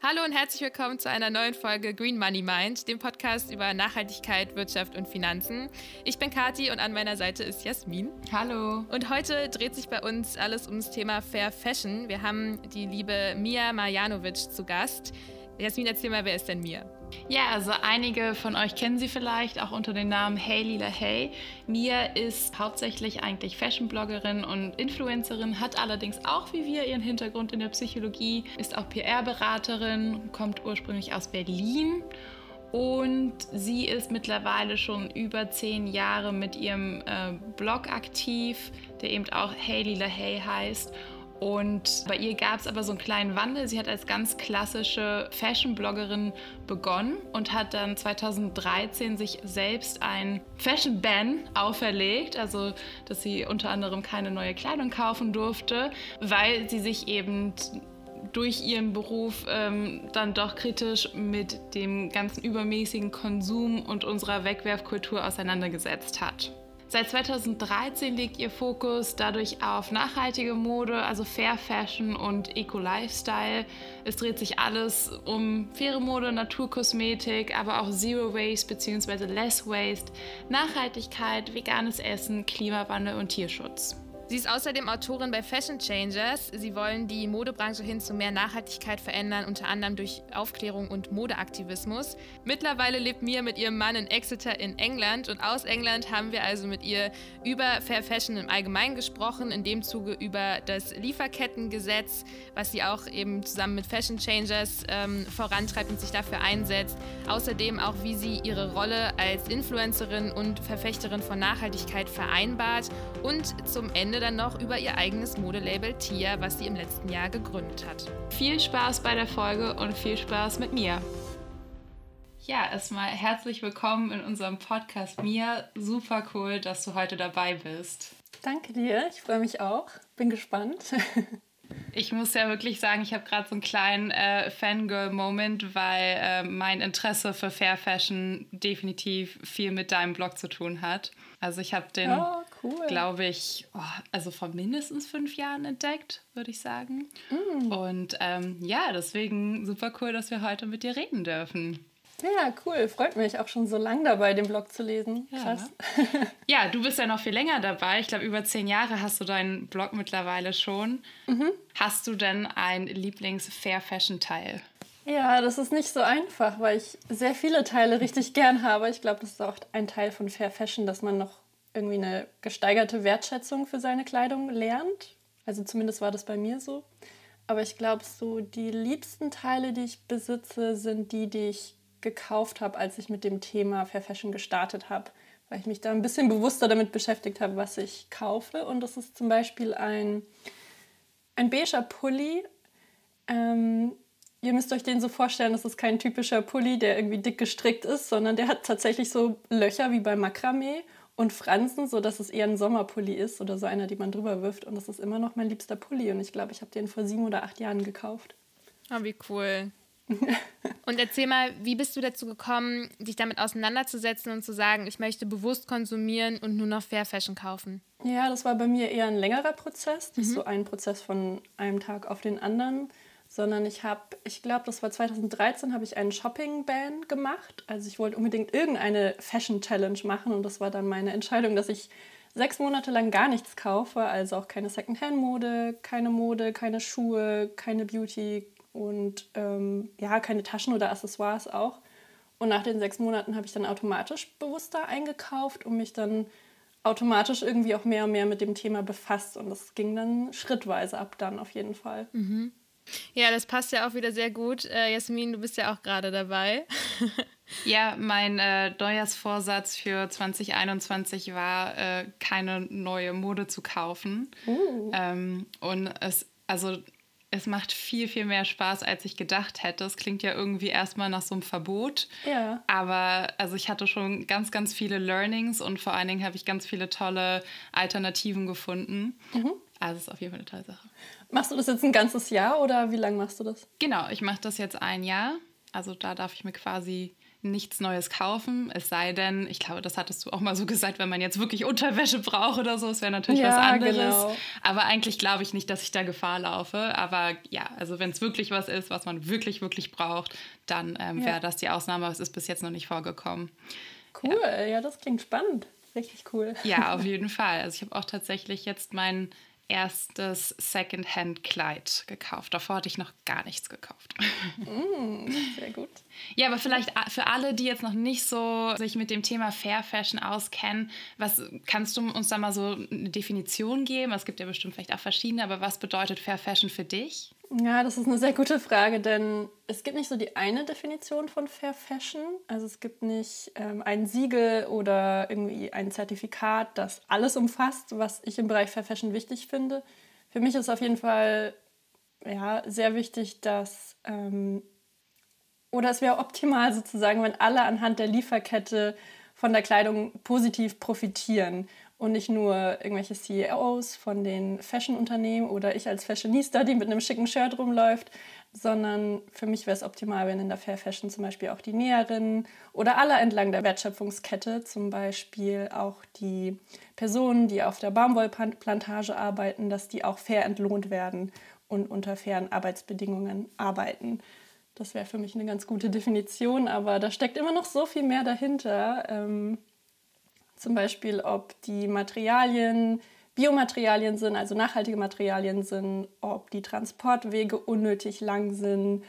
Hallo und herzlich willkommen zu einer neuen Folge Green Money Mind, dem Podcast über Nachhaltigkeit, Wirtschaft und Finanzen. Ich bin Kati und an meiner Seite ist Jasmin. Hallo. Und heute dreht sich bei uns alles ums Thema Fair Fashion. Wir haben die liebe Mia Marjanovic zu Gast. Jasmin, erzähl mal, wer ist denn Mia? Ja, also einige von euch kennen sie vielleicht auch unter dem Namen Hey Lila Hey. Mia ist hauptsächlich eigentlich Fashion-Bloggerin und Influencerin, hat allerdings auch wie wir ihren Hintergrund in der Psychologie, ist auch PR-Beraterin, kommt ursprünglich aus Berlin und sie ist mittlerweile schon über zehn Jahre mit ihrem äh, Blog aktiv, der eben auch Hey Lila Hey heißt. Und bei ihr gab es aber so einen kleinen Wandel. Sie hat als ganz klassische Fashion-Bloggerin begonnen und hat dann 2013 sich selbst ein Fashion-Ban auferlegt, also dass sie unter anderem keine neue Kleidung kaufen durfte, weil sie sich eben durch ihren Beruf ähm, dann doch kritisch mit dem ganzen übermäßigen Konsum und unserer Wegwerfkultur auseinandergesetzt hat. Seit 2013 liegt ihr Fokus dadurch auf nachhaltige Mode, also Fair Fashion und Eco-Lifestyle. Es dreht sich alles um faire Mode, Naturkosmetik, aber auch Zero Waste bzw. Less Waste, Nachhaltigkeit, veganes Essen, Klimawandel und Tierschutz. Sie ist außerdem Autorin bei Fashion Changers. Sie wollen die Modebranche hin zu mehr Nachhaltigkeit verändern, unter anderem durch Aufklärung und Modeaktivismus. Mittlerweile lebt Mia mit ihrem Mann in Exeter in England und aus England haben wir also mit ihr über Fair Fashion im Allgemeinen gesprochen, in dem Zuge über das Lieferkettengesetz, was sie auch eben zusammen mit Fashion Changers ähm, vorantreibt und sich dafür einsetzt. Außerdem auch, wie sie ihre Rolle als Influencerin und Verfechterin von Nachhaltigkeit vereinbart und zum Ende Ende dann noch über ihr eigenes Modelabel Tia, was sie im letzten Jahr gegründet hat. Viel Spaß bei der Folge und viel Spaß mit mir. Ja, erstmal herzlich willkommen in unserem Podcast Mia. Super cool, dass du heute dabei bist. Danke dir, ich freue mich auch. Bin gespannt. Ich muss ja wirklich sagen, ich habe gerade so einen kleinen äh, Fangirl-Moment, weil äh, mein Interesse für Fair Fashion definitiv viel mit deinem Blog zu tun hat. Also ich habe den, oh, cool. glaube ich, oh, also vor mindestens fünf Jahren entdeckt, würde ich sagen. Mm. Und ähm, ja, deswegen super cool, dass wir heute mit dir reden dürfen. Ja, cool. Freut mich auch schon so lange dabei, den Blog zu lesen. Ja. Krass. ja, du bist ja noch viel länger dabei. Ich glaube, über zehn Jahre hast du deinen Blog mittlerweile schon. Mhm. Hast du denn ein Lieblings-Fair-Fashion-Teil? Ja, das ist nicht so einfach, weil ich sehr viele Teile richtig gern habe. Ich glaube, das ist auch ein Teil von Fair Fashion, dass man noch irgendwie eine gesteigerte Wertschätzung für seine Kleidung lernt. Also zumindest war das bei mir so. Aber ich glaube, so die liebsten Teile, die ich besitze, sind die, die ich gekauft habe, als ich mit dem Thema Fair Fashion gestartet habe, weil ich mich da ein bisschen bewusster damit beschäftigt habe, was ich kaufe. Und das ist zum Beispiel ein, ein beiger Pulli. Ähm, ihr müsst euch den so vorstellen, das ist kein typischer Pulli, der irgendwie dick gestrickt ist, sondern der hat tatsächlich so Löcher wie bei Makramee und Fransen, sodass es eher ein Sommerpulli ist oder so einer, die man drüber wirft. Und das ist immer noch mein liebster Pulli. Und ich glaube, ich habe den vor sieben oder acht Jahren gekauft. Oh, wie cool. und erzähl mal, wie bist du dazu gekommen, dich damit auseinanderzusetzen und zu sagen, ich möchte bewusst konsumieren und nur noch Fair Fashion kaufen? Ja, das war bei mir eher ein längerer Prozess, nicht mhm. so ein Prozess von einem Tag auf den anderen, sondern ich habe, ich glaube, das war 2013, habe ich einen Shopping-Ban gemacht. Also ich wollte unbedingt irgendeine Fashion-Challenge machen und das war dann meine Entscheidung, dass ich sechs Monate lang gar nichts kaufe, also auch keine Secondhand-Mode, keine Mode, keine Schuhe, keine Beauty, und ähm, ja, keine Taschen oder Accessoires auch. Und nach den sechs Monaten habe ich dann automatisch bewusster eingekauft und mich dann automatisch irgendwie auch mehr und mehr mit dem Thema befasst. Und das ging dann schrittweise ab dann auf jeden Fall. Mhm. Ja, das passt ja auch wieder sehr gut. Äh, Jasmin, du bist ja auch gerade dabei. ja, mein äh, Neujahrsvorsatz für 2021 war, äh, keine neue Mode zu kaufen. Uh. Ähm, und es, also es macht viel, viel mehr Spaß, als ich gedacht hätte. Es klingt ja irgendwie erstmal nach so einem Verbot. Ja. Aber also ich hatte schon ganz, ganz viele Learnings und vor allen Dingen habe ich ganz viele tolle Alternativen gefunden. Mhm. Also es ist auf jeden Fall eine tolle Sache. Machst du das jetzt ein ganzes Jahr oder wie lange machst du das? Genau, ich mache das jetzt ein Jahr. Also da darf ich mir quasi nichts Neues kaufen. Es sei denn, ich glaube, das hattest du auch mal so gesagt, wenn man jetzt wirklich Unterwäsche braucht oder so, es wäre natürlich ja, was anderes. Genau. Aber eigentlich glaube ich nicht, dass ich da Gefahr laufe. Aber ja, also wenn es wirklich was ist, was man wirklich, wirklich braucht, dann ähm, ja. wäre das die Ausnahme. Aber es ist bis jetzt noch nicht vorgekommen. Cool, ja, ja das klingt spannend. Richtig cool. Ja, auf jeden Fall. Also ich habe auch tatsächlich jetzt meinen erstes Secondhand-Kleid gekauft. Davor hatte ich noch gar nichts gekauft. Mm, sehr gut. Ja, aber vielleicht für alle, die jetzt noch nicht so sich mit dem Thema Fair Fashion auskennen, was kannst du uns da mal so eine Definition geben? Es gibt ja bestimmt vielleicht auch verschiedene, aber was bedeutet Fair Fashion für dich? Ja, das ist eine sehr gute Frage, denn es gibt nicht so die eine Definition von Fair Fashion. Also es gibt nicht ähm, ein Siegel oder irgendwie ein Zertifikat, das alles umfasst, was ich im Bereich Fair Fashion wichtig finde. Für mich ist auf jeden Fall ja, sehr wichtig, dass ähm, oder es wäre optimal sozusagen, wenn alle anhand der Lieferkette von der Kleidung positiv profitieren und nicht nur irgendwelche CEOs von den Fashion-Unternehmen oder ich als Fashionista, die mit einem schicken Shirt rumläuft, sondern für mich wäre es optimal, wenn in der Fair Fashion zum Beispiel auch die Näherinnen oder alle entlang der Wertschöpfungskette, zum Beispiel auch die Personen, die auf der Baumwollplantage arbeiten, dass die auch fair entlohnt werden und unter fairen Arbeitsbedingungen arbeiten. Das wäre für mich eine ganz gute Definition, aber da steckt immer noch so viel mehr dahinter. Ähm, zum Beispiel, ob die Materialien Biomaterialien sind, also nachhaltige Materialien sind, ob die Transportwege unnötig lang sind,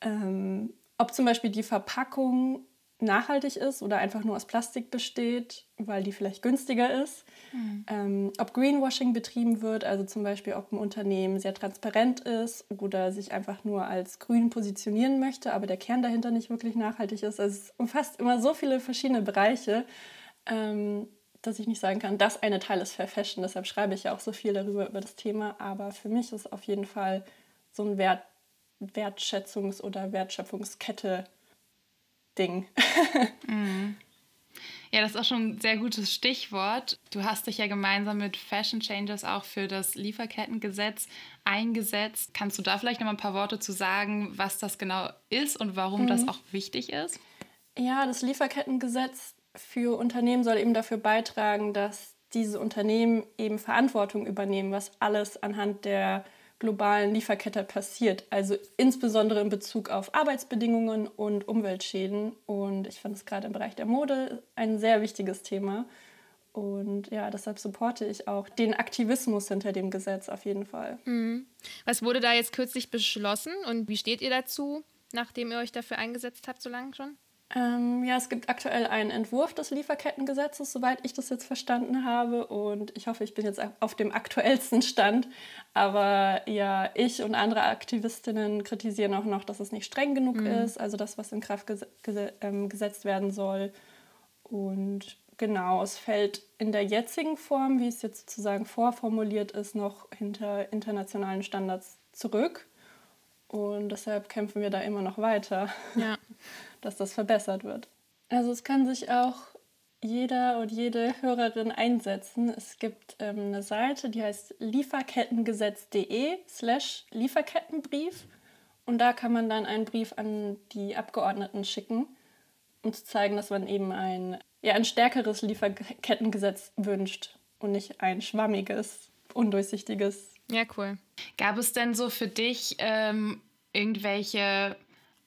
ähm, ob zum Beispiel die Verpackung nachhaltig ist oder einfach nur aus Plastik besteht, weil die vielleicht günstiger ist. Mhm. Ähm, ob Greenwashing betrieben wird, also zum Beispiel ob ein Unternehmen sehr transparent ist oder sich einfach nur als grün positionieren möchte, aber der Kern dahinter nicht wirklich nachhaltig ist. Also es umfasst immer so viele verschiedene Bereiche ähm, dass ich nicht sagen kann, das eine Teil ist Fair Fashion. Deshalb schreibe ich ja auch so viel darüber, über das Thema. Aber für mich ist auf jeden Fall so ein Wert, Wertschätzungs- oder Wertschöpfungskette-Ding. mm. Ja, das ist auch schon ein sehr gutes Stichwort. Du hast dich ja gemeinsam mit Fashion Changers auch für das Lieferkettengesetz eingesetzt. Kannst du da vielleicht noch mal ein paar Worte zu sagen, was das genau ist und warum mhm. das auch wichtig ist? Ja, das Lieferkettengesetz für Unternehmen soll eben dafür beitragen, dass diese Unternehmen eben Verantwortung übernehmen, was alles anhand der globalen Lieferkette passiert. Also insbesondere in Bezug auf Arbeitsbedingungen und Umweltschäden. Und ich fand es gerade im Bereich der Mode ein sehr wichtiges Thema. Und ja, deshalb supporte ich auch den Aktivismus hinter dem Gesetz auf jeden Fall. Mhm. Was wurde da jetzt kürzlich beschlossen und wie steht ihr dazu, nachdem ihr euch dafür eingesetzt habt, so lange schon? Ähm, ja, es gibt aktuell einen Entwurf des Lieferkettengesetzes, soweit ich das jetzt verstanden habe. Und ich hoffe, ich bin jetzt auf dem aktuellsten Stand. Aber ja, ich und andere Aktivistinnen kritisieren auch noch, dass es nicht streng genug mhm. ist, also das, was in Kraft ges ges ähm, gesetzt werden soll. Und genau, es fällt in der jetzigen Form, wie es jetzt sozusagen vorformuliert ist, noch hinter internationalen Standards zurück. Und deshalb kämpfen wir da immer noch weiter. Ja. Dass das verbessert wird. Also es kann sich auch jeder und jede Hörerin einsetzen. Es gibt ähm, eine Seite, die heißt lieferkettengesetz.de slash Lieferkettenbrief und da kann man dann einen Brief an die Abgeordneten schicken, um zu zeigen, dass man eben ein, ja, ein stärkeres Lieferkettengesetz wünscht und nicht ein schwammiges, undurchsichtiges. Ja, cool. Gab es denn so für dich ähm, irgendwelche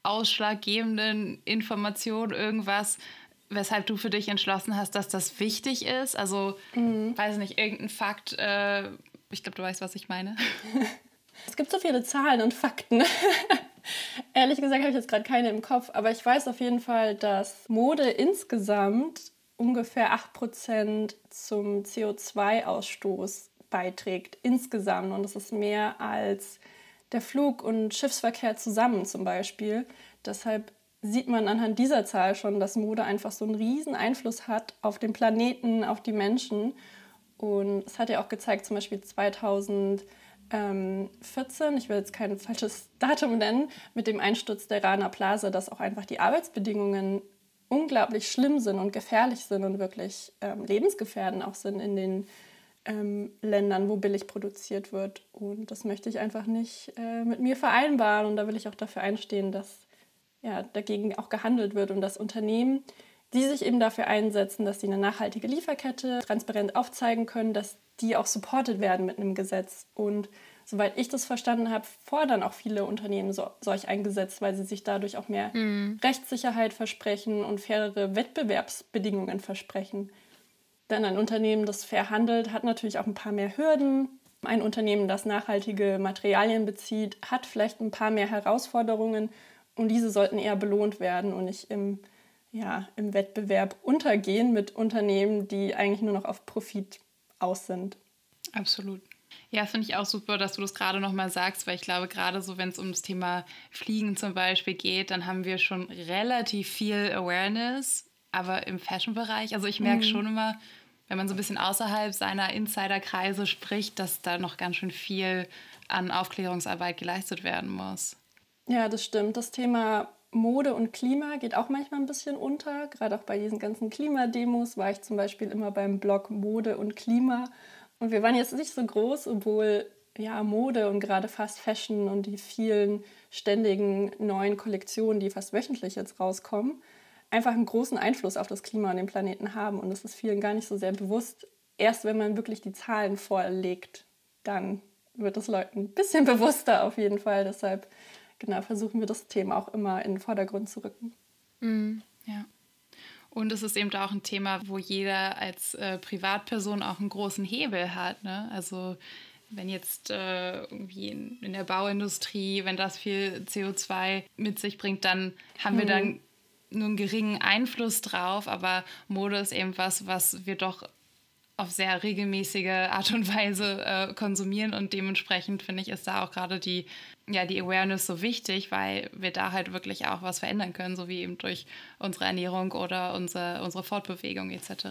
ausschlaggebenden Informationen, irgendwas, weshalb du für dich entschlossen hast, dass das wichtig ist? Also, mhm. weiß nicht, irgendein Fakt, äh, ich glaube, du weißt, was ich meine. Es gibt so viele Zahlen und Fakten. Ehrlich gesagt habe ich jetzt gerade keine im Kopf, aber ich weiß auf jeden Fall, dass Mode insgesamt ungefähr 8% zum CO2-Ausstoß beiträgt, insgesamt. Und das ist mehr als der Flug- und Schiffsverkehr zusammen zum Beispiel. Deshalb sieht man anhand dieser Zahl schon, dass Mode einfach so einen riesen Einfluss hat auf den Planeten, auf die Menschen. Und es hat ja auch gezeigt, zum Beispiel 2014, ich will jetzt kein falsches Datum nennen, mit dem Einsturz der Rana Plaza, dass auch einfach die Arbeitsbedingungen unglaublich schlimm sind und gefährlich sind und wirklich ähm, lebensgefährdend auch sind in den ähm, Ländern, wo billig produziert wird. Und das möchte ich einfach nicht äh, mit mir vereinbaren. Und da will ich auch dafür einstehen, dass ja, dagegen auch gehandelt wird und dass Unternehmen, die sich eben dafür einsetzen, dass sie eine nachhaltige Lieferkette transparent aufzeigen können, dass die auch supported werden mit einem Gesetz. Und soweit ich das verstanden habe, fordern auch viele Unternehmen so, solch ein Gesetz, weil sie sich dadurch auch mehr mhm. Rechtssicherheit versprechen und fairere Wettbewerbsbedingungen versprechen. Denn ein Unternehmen, das fair handelt, hat natürlich auch ein paar mehr Hürden. Ein Unternehmen, das nachhaltige Materialien bezieht, hat vielleicht ein paar mehr Herausforderungen und diese sollten eher belohnt werden und nicht im, ja, im Wettbewerb untergehen mit Unternehmen, die eigentlich nur noch auf Profit aus sind. Absolut. Ja, finde ich auch super, dass du das gerade nochmal sagst, weil ich glaube, gerade so, wenn es um das Thema Fliegen zum Beispiel geht, dann haben wir schon relativ viel Awareness, aber im Fashion-Bereich, also ich merke mhm. schon immer, wenn man so ein bisschen außerhalb seiner Insiderkreise spricht, dass da noch ganz schön viel an Aufklärungsarbeit geleistet werden muss. Ja, das stimmt. Das Thema Mode und Klima geht auch manchmal ein bisschen unter. Gerade auch bei diesen ganzen Klimademos war ich zum Beispiel immer beim Blog Mode und Klima. Und wir waren jetzt nicht so groß, obwohl ja Mode und gerade Fast Fashion und die vielen ständigen neuen Kollektionen, die fast wöchentlich jetzt rauskommen, einfach einen großen Einfluss auf das Klima und den Planeten haben. Und das ist vielen gar nicht so sehr bewusst. Erst wenn man wirklich die Zahlen vorlegt, dann wird es Leuten ein bisschen bewusster auf jeden Fall. Deshalb genau, versuchen wir das Thema auch immer in den Vordergrund zu rücken. Mhm, ja. Und es ist eben auch ein Thema, wo jeder als äh, Privatperson auch einen großen Hebel hat. Ne? Also wenn jetzt äh, irgendwie in, in, der Bauindustrie, wenn das viel CO2 mit sich bringt, dann haben wir dann nur einen geringen Einfluss drauf. Aber Mode ist eben was, was wir doch auf sehr regelmäßige Art und Weise äh, konsumieren und dementsprechend finde ich ist da auch gerade die ja die Awareness so wichtig, weil wir da halt wirklich auch was verändern können, so wie eben durch unsere Ernährung oder unsere, unsere Fortbewegung etc.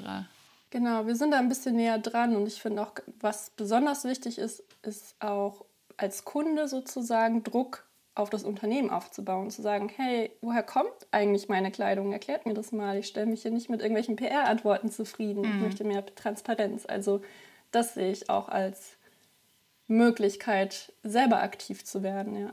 Genau, wir sind da ein bisschen näher dran und ich finde auch, was besonders wichtig ist, ist auch als Kunde sozusagen Druck auf das Unternehmen aufzubauen, zu sagen, hey, woher kommt eigentlich meine Kleidung? Erklärt mir das mal. Ich stelle mich hier nicht mit irgendwelchen PR-Antworten zufrieden. Mhm. Ich möchte mehr Transparenz. Also das sehe ich auch als Möglichkeit, selber aktiv zu werden, ja.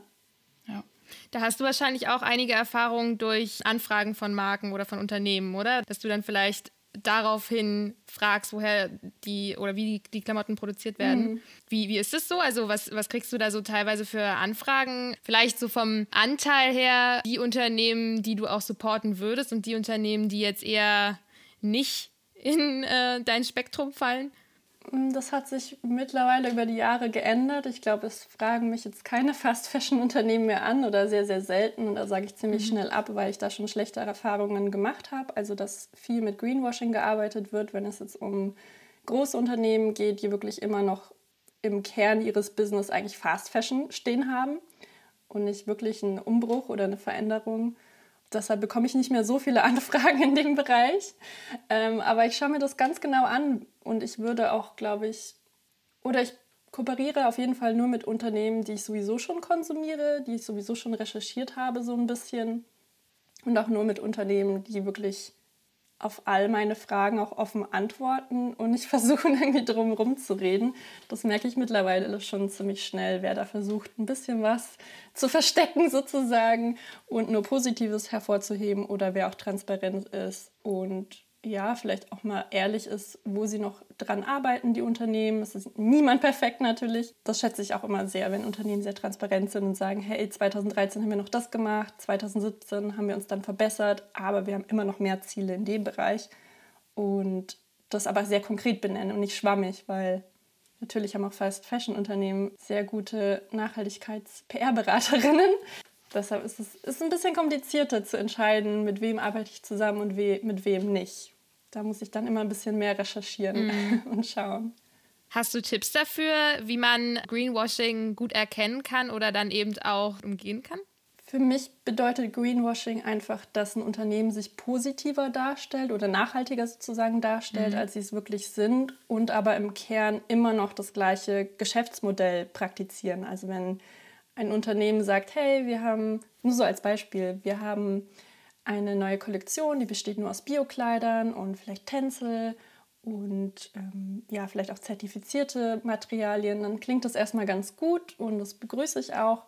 Ja. Da hast du wahrscheinlich auch einige Erfahrungen durch Anfragen von Marken oder von Unternehmen, oder? Dass du dann vielleicht daraufhin fragst, woher die oder wie die, die Klamotten produziert werden. Mhm. Wie, wie ist das so? Also was, was kriegst du da so teilweise für Anfragen? Vielleicht so vom Anteil her, die Unternehmen, die du auch supporten würdest und die Unternehmen, die jetzt eher nicht in äh, dein Spektrum fallen? Mm, das hat sich mittlerweile über die Jahre geändert. Ich glaube, es fragen mich jetzt keine Fast-Fashion-Unternehmen mehr an oder sehr, sehr selten. Und da sage ich ziemlich mhm. schnell ab, weil ich da schon schlechte Erfahrungen gemacht habe. Also, dass viel mit Greenwashing gearbeitet wird, wenn es jetzt um große Unternehmen geht, die wirklich immer noch im Kern ihres Business eigentlich Fast-Fashion stehen haben und nicht wirklich einen Umbruch oder eine Veränderung. Deshalb bekomme ich nicht mehr so viele Anfragen in dem Bereich. Ähm, aber ich schaue mir das ganz genau an und ich würde auch, glaube ich, oder ich kooperiere auf jeden Fall nur mit Unternehmen, die ich sowieso schon konsumiere, die ich sowieso schon recherchiert habe, so ein bisschen. Und auch nur mit Unternehmen, die wirklich auf all meine Fragen auch offen antworten und nicht versuchen, irgendwie drum zu reden. Das merke ich mittlerweile schon ziemlich schnell, wer da versucht, ein bisschen was zu verstecken sozusagen und nur Positives hervorzuheben oder wer auch transparent ist und ja, vielleicht auch mal ehrlich ist, wo sie noch dran arbeiten, die Unternehmen. Es ist niemand perfekt natürlich. Das schätze ich auch immer sehr, wenn Unternehmen sehr transparent sind und sagen, hey, 2013 haben wir noch das gemacht, 2017 haben wir uns dann verbessert, aber wir haben immer noch mehr Ziele in dem Bereich. Und das aber sehr konkret benennen und nicht schwammig, weil natürlich haben auch Fast-Fashion-Unternehmen sehr gute Nachhaltigkeits-PR-Beraterinnen. Deshalb ist es ist ein bisschen komplizierter zu entscheiden, mit wem arbeite ich zusammen und we mit wem nicht. Da muss ich dann immer ein bisschen mehr recherchieren mm. und schauen. Hast du Tipps dafür, wie man Greenwashing gut erkennen kann oder dann eben auch umgehen kann? Für mich bedeutet Greenwashing einfach, dass ein Unternehmen sich positiver darstellt oder nachhaltiger sozusagen darstellt, mhm. als sie es wirklich sind und aber im Kern immer noch das gleiche Geschäftsmodell praktizieren. Also wenn ein Unternehmen sagt, hey, wir haben, nur so als Beispiel, wir haben eine neue Kollektion, die besteht nur aus Biokleidern und vielleicht Tänzel und ähm, ja, vielleicht auch zertifizierte Materialien, dann klingt das erstmal ganz gut und das begrüße ich auch.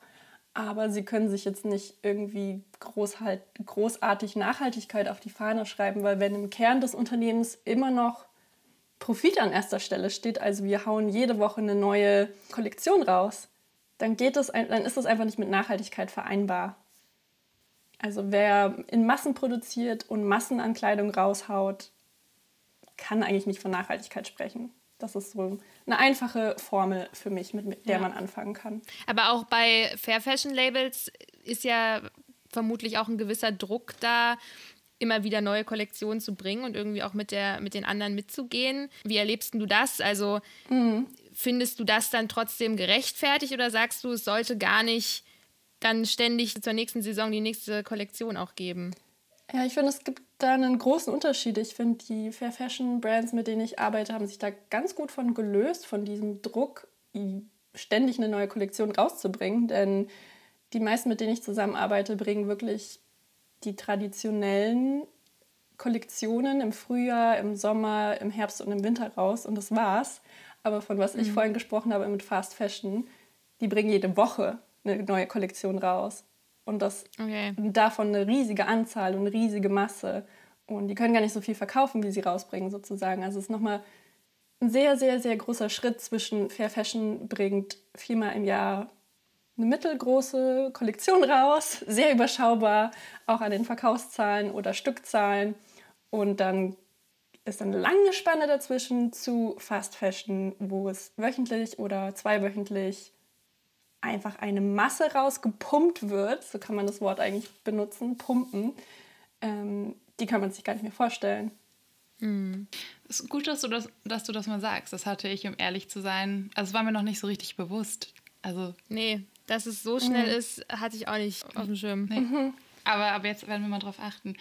aber sie können sich jetzt nicht irgendwie großhalt, großartig Nachhaltigkeit auf die Fahne schreiben, weil wenn im Kern des Unternehmens immer noch Profit an erster Stelle steht, also wir hauen jede Woche eine neue Kollektion raus, dann geht es, dann ist das einfach nicht mit Nachhaltigkeit vereinbar. Also wer in Massen produziert und Massen an Kleidung raushaut, kann eigentlich nicht von Nachhaltigkeit sprechen. Das ist so eine einfache Formel für mich, mit, mit der ja. man anfangen kann. Aber auch bei Fair Fashion Labels ist ja vermutlich auch ein gewisser Druck da, immer wieder neue Kollektionen zu bringen und irgendwie auch mit, der, mit den anderen mitzugehen. Wie erlebst du das? Also mhm. Findest du das dann trotzdem gerechtfertigt oder sagst du, es sollte gar nicht dann ständig zur nächsten Saison die nächste Kollektion auch geben? Ja, ich finde, es gibt da einen großen Unterschied. Ich finde, die Fair Fashion Brands, mit denen ich arbeite, haben sich da ganz gut von gelöst, von diesem Druck, ständig eine neue Kollektion rauszubringen. Denn die meisten, mit denen ich zusammenarbeite, bringen wirklich die traditionellen Kollektionen im Frühjahr, im Sommer, im Herbst und im Winter raus und das war's. Aber von was mhm. ich vorhin gesprochen habe mit Fast Fashion, die bringen jede Woche eine neue Kollektion raus. Und das okay. davon eine riesige Anzahl und eine riesige Masse. Und die können gar nicht so viel verkaufen, wie sie rausbringen, sozusagen. Also es ist nochmal ein sehr, sehr, sehr großer Schritt zwischen Fair Fashion bringt viermal im Jahr eine mittelgroße Kollektion raus, sehr überschaubar, auch an den Verkaufszahlen oder Stückzahlen. Und dann ist eine lange Spanne dazwischen zu Fast Fashion, wo es wöchentlich oder zweiwöchentlich einfach eine Masse rausgepumpt wird, so kann man das Wort eigentlich benutzen, pumpen, ähm, die kann man sich gar nicht mehr vorstellen. Mhm. Es ist gut, dass du, das, dass du das mal sagst. Das hatte ich, um ehrlich zu sein, also es war mir noch nicht so richtig bewusst. Also nee, dass es so schnell mhm. ist, hatte ich auch nicht auf dem Schirm. Nee. Mhm. Aber, aber jetzt werden wir mal drauf achten.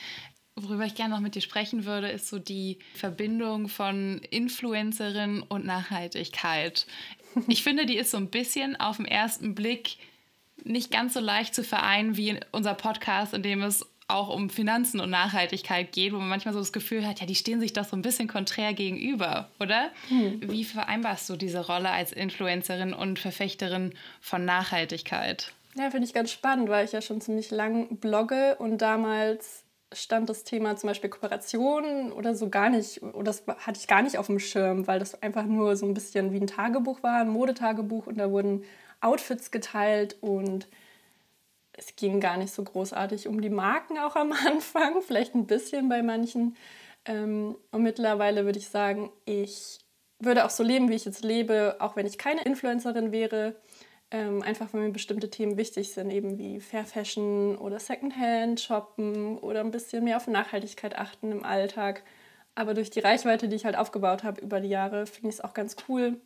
Worüber ich gerne noch mit dir sprechen würde, ist so die Verbindung von Influencerin und Nachhaltigkeit. Ich finde, die ist so ein bisschen auf den ersten Blick nicht ganz so leicht zu vereinen wie unser Podcast, in dem es auch um Finanzen und Nachhaltigkeit geht, wo man manchmal so das Gefühl hat, ja, die stehen sich doch so ein bisschen konträr gegenüber, oder? Hm. Wie vereinbarst du diese Rolle als Influencerin und Verfechterin von Nachhaltigkeit? Ja, finde ich ganz spannend, weil ich ja schon ziemlich lang blogge und damals stand das Thema zum Beispiel Kooperation oder so gar nicht, oder das hatte ich gar nicht auf dem Schirm, weil das einfach nur so ein bisschen wie ein Tagebuch war, ein Modetagebuch und da wurden Outfits geteilt und es ging gar nicht so großartig um die Marken auch am Anfang, vielleicht ein bisschen bei manchen. Ähm, und mittlerweile würde ich sagen, ich würde auch so leben, wie ich jetzt lebe, auch wenn ich keine Influencerin wäre ähm, einfach weil mir bestimmte Themen wichtig sind, eben wie Fair Fashion oder Secondhand shoppen oder ein bisschen mehr auf Nachhaltigkeit achten im Alltag. Aber durch die Reichweite, die ich halt aufgebaut habe über die Jahre, finde ich es auch ganz cool,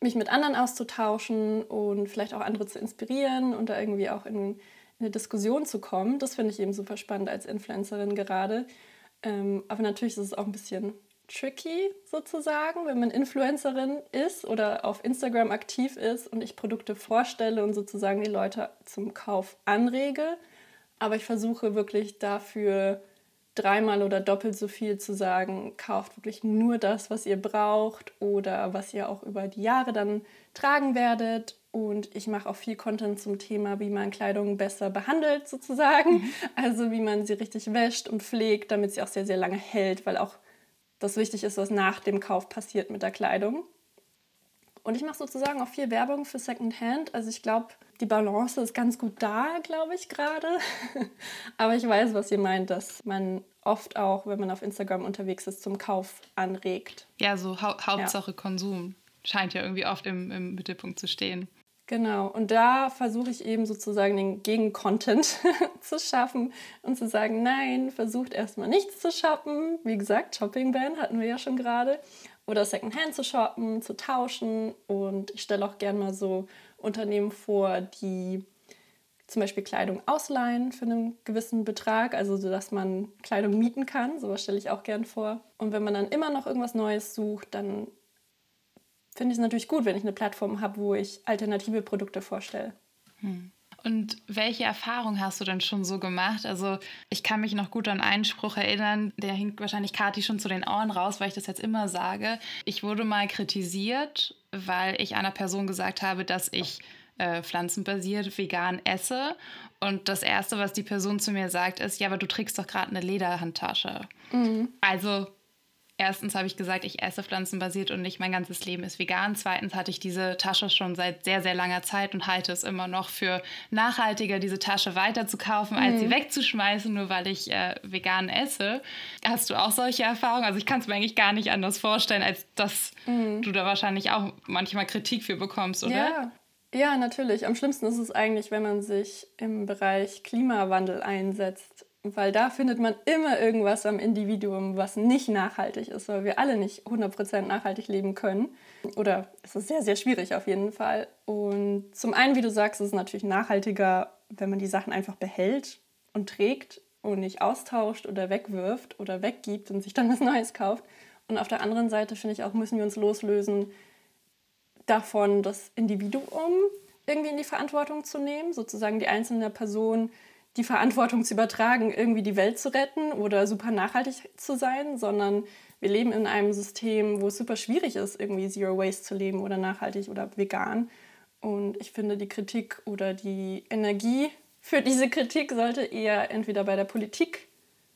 mich mit anderen auszutauschen und vielleicht auch andere zu inspirieren und da irgendwie auch in, in eine Diskussion zu kommen. Das finde ich eben super spannend als Influencerin gerade. Ähm, aber natürlich ist es auch ein bisschen tricky sozusagen, wenn man Influencerin ist oder auf Instagram aktiv ist und ich Produkte vorstelle und sozusagen die Leute zum Kauf anrege. Aber ich versuche wirklich dafür dreimal oder doppelt so viel zu sagen, kauft wirklich nur das, was ihr braucht oder was ihr auch über die Jahre dann tragen werdet. Und ich mache auch viel Content zum Thema, wie man Kleidung besser behandelt sozusagen. Mhm. Also wie man sie richtig wäscht und pflegt, damit sie auch sehr, sehr lange hält, weil auch das wichtig ist, was nach dem Kauf passiert mit der Kleidung. Und ich mache sozusagen auch viel Werbung für Secondhand. Also ich glaube, die Balance ist ganz gut da, glaube ich gerade. Aber ich weiß, was ihr meint, dass man oft auch, wenn man auf Instagram unterwegs ist, zum Kauf anregt. Ja, so hau Hauptsache ja. Konsum scheint ja irgendwie oft im, im Mittelpunkt zu stehen. Genau, und da versuche ich eben sozusagen den Gegencontent zu schaffen und zu sagen, nein, versucht erstmal nichts zu shoppen. Wie gesagt, Shopping Ban hatten wir ja schon gerade. Oder Secondhand zu shoppen, zu tauschen. Und ich stelle auch gerne mal so Unternehmen vor, die zum Beispiel Kleidung ausleihen für einen gewissen Betrag, also so, dass man Kleidung mieten kann. Sowas stelle ich auch gern vor. Und wenn man dann immer noch irgendwas Neues sucht, dann finde ich es natürlich gut, wenn ich eine Plattform habe, wo ich alternative Produkte vorstelle. Hm. Und welche Erfahrung hast du denn schon so gemacht? Also ich kann mich noch gut an einen Spruch erinnern, der hinkt wahrscheinlich Kati schon zu den Ohren raus, weil ich das jetzt immer sage. Ich wurde mal kritisiert, weil ich einer Person gesagt habe, dass ich äh, pflanzenbasiert vegan esse. Und das Erste, was die Person zu mir sagt, ist, ja, aber du trägst doch gerade eine Lederhandtasche. Mhm. Also erstens habe ich gesagt, ich esse pflanzenbasiert und nicht mein ganzes Leben ist vegan. Zweitens hatte ich diese Tasche schon seit sehr, sehr langer Zeit und halte es immer noch für nachhaltiger, diese Tasche weiter zu kaufen, als mhm. sie wegzuschmeißen, nur weil ich äh, vegan esse. Hast du auch solche Erfahrungen? Also ich kann es mir eigentlich gar nicht anders vorstellen, als dass mhm. du da wahrscheinlich auch manchmal Kritik für bekommst, oder? Ja. Ja, natürlich. Am schlimmsten ist es eigentlich, wenn man sich im Bereich Klimawandel einsetzt weil da findet man immer irgendwas am Individuum, was nicht nachhaltig ist, weil wir alle nicht 100% nachhaltig leben können. Oder es ist sehr, sehr schwierig auf jeden Fall. Und zum einen, wie du sagst, ist es natürlich nachhaltiger, wenn man die Sachen einfach behält und trägt und nicht austauscht oder wegwirft oder weggibt und sich dann was Neues kauft. Und auf der anderen Seite finde ich auch, müssen wir uns loslösen davon, das Individuum irgendwie in die Verantwortung zu nehmen, sozusagen die einzelne Person die Verantwortung zu übertragen, irgendwie die Welt zu retten oder super nachhaltig zu sein, sondern wir leben in einem System, wo es super schwierig ist, irgendwie Zero Waste zu leben oder nachhaltig oder vegan. Und ich finde, die Kritik oder die Energie für diese Kritik sollte eher entweder bei der Politik